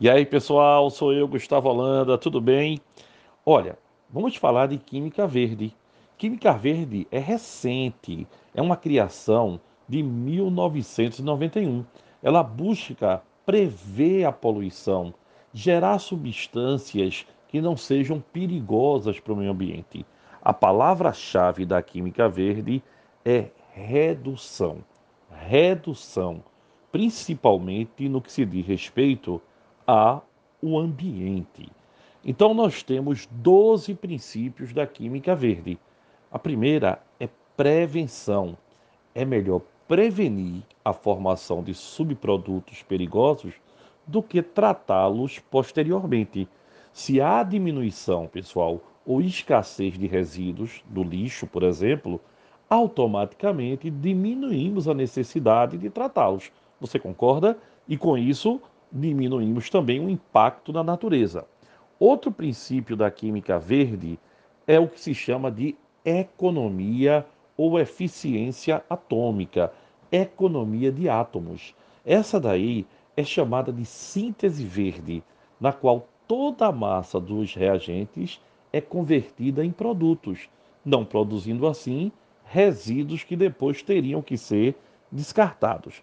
E aí, pessoal, sou eu, Gustavo Holanda, tudo bem? Olha, vamos falar de Química Verde. Química Verde é recente, é uma criação de 1991. Ela busca prever a poluição, gerar substâncias que não sejam perigosas para o meio ambiente. A palavra-chave da Química Verde é redução. Redução, principalmente no que se diz respeito ao ambiente. Então, nós temos 12 princípios da química verde. A primeira é prevenção. É melhor prevenir a formação de subprodutos perigosos do que tratá-los posteriormente. Se há diminuição, pessoal, ou escassez de resíduos do lixo, por exemplo, automaticamente diminuímos a necessidade de tratá-los. Você concorda? E com isso, diminuímos também o impacto na natureza. Outro princípio da química verde é o que se chama de economia ou eficiência atômica, economia de átomos. Essa daí é chamada de síntese verde, na qual toda a massa dos reagentes é convertida em produtos, não produzindo assim resíduos que depois teriam que ser descartados.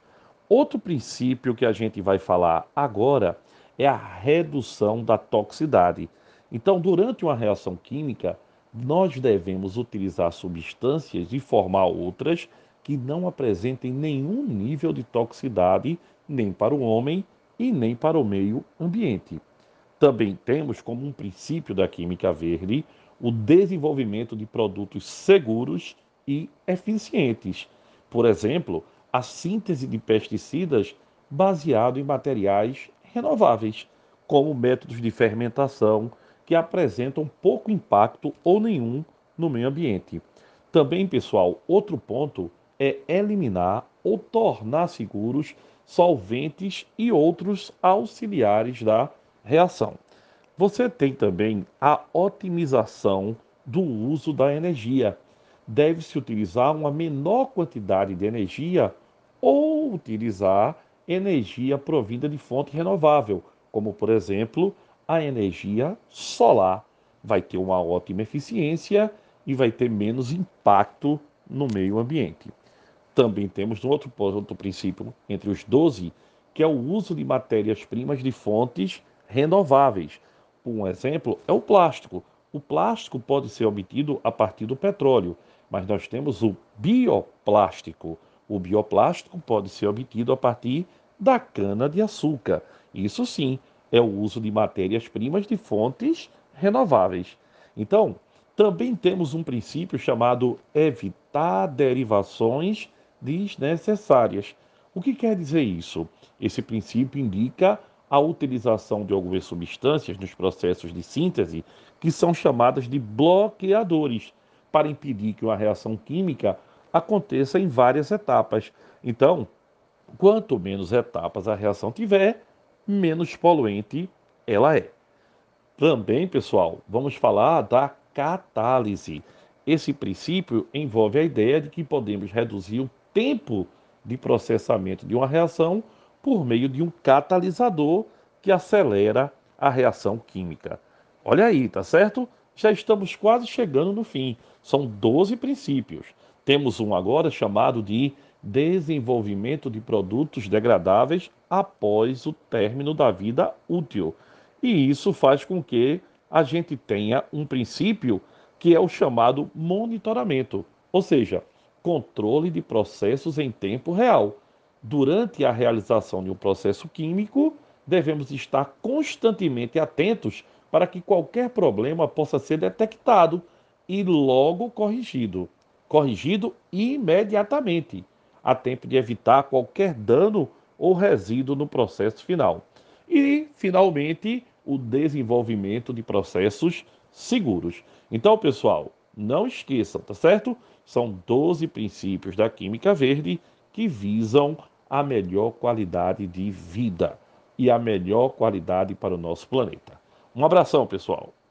Outro princípio que a gente vai falar agora é a redução da toxicidade. Então, durante uma reação química, nós devemos utilizar substâncias e formar outras que não apresentem nenhum nível de toxicidade nem para o homem e nem para o meio ambiente. Também temos como um princípio da química verde o desenvolvimento de produtos seguros e eficientes. Por exemplo, a síntese de pesticidas baseado em materiais renováveis, como métodos de fermentação que apresentam pouco impacto ou nenhum no meio ambiente. Também, pessoal, outro ponto é eliminar ou tornar seguros solventes e outros auxiliares da reação. Você tem também a otimização do uso da energia. Deve-se utilizar uma menor quantidade de energia ou utilizar energia provinda de fonte renovável, como por exemplo a energia solar. Vai ter uma ótima eficiência e vai ter menos impacto no meio ambiente. Também temos outro, outro princípio entre os 12, que é o uso de matérias-primas de fontes renováveis. Um exemplo é o plástico. O plástico pode ser obtido a partir do petróleo, mas nós temos o bioplástico. O bioplástico pode ser obtido a partir da cana-de-açúcar. Isso sim é o uso de matérias-primas de fontes renováveis. Então, também temos um princípio chamado evitar derivações desnecessárias. O que quer dizer isso? Esse princípio indica a utilização de algumas substâncias nos processos de síntese que são chamadas de bloqueadores, para impedir que uma reação química aconteça em várias etapas. Então, quanto menos etapas a reação tiver, menos poluente ela é. Também, pessoal, vamos falar da catálise. Esse princípio envolve a ideia de que podemos reduzir o tempo de processamento de uma reação por meio de um catalisador que acelera a reação química. Olha aí, tá certo? Já estamos quase chegando no fim. São 12 princípios. Temos um agora chamado de desenvolvimento de produtos degradáveis após o término da vida útil. E isso faz com que a gente tenha um princípio que é o chamado monitoramento, ou seja, controle de processos em tempo real. Durante a realização de um processo químico, devemos estar constantemente atentos para que qualquer problema possa ser detectado e logo corrigido corrigido imediatamente, a tempo de evitar qualquer dano ou resíduo no processo final. E, finalmente, o desenvolvimento de processos seguros. Então, pessoal, não esqueçam, tá certo? São 12 princípios da química verde que visam a melhor qualidade de vida e a melhor qualidade para o nosso planeta. Um abração, pessoal.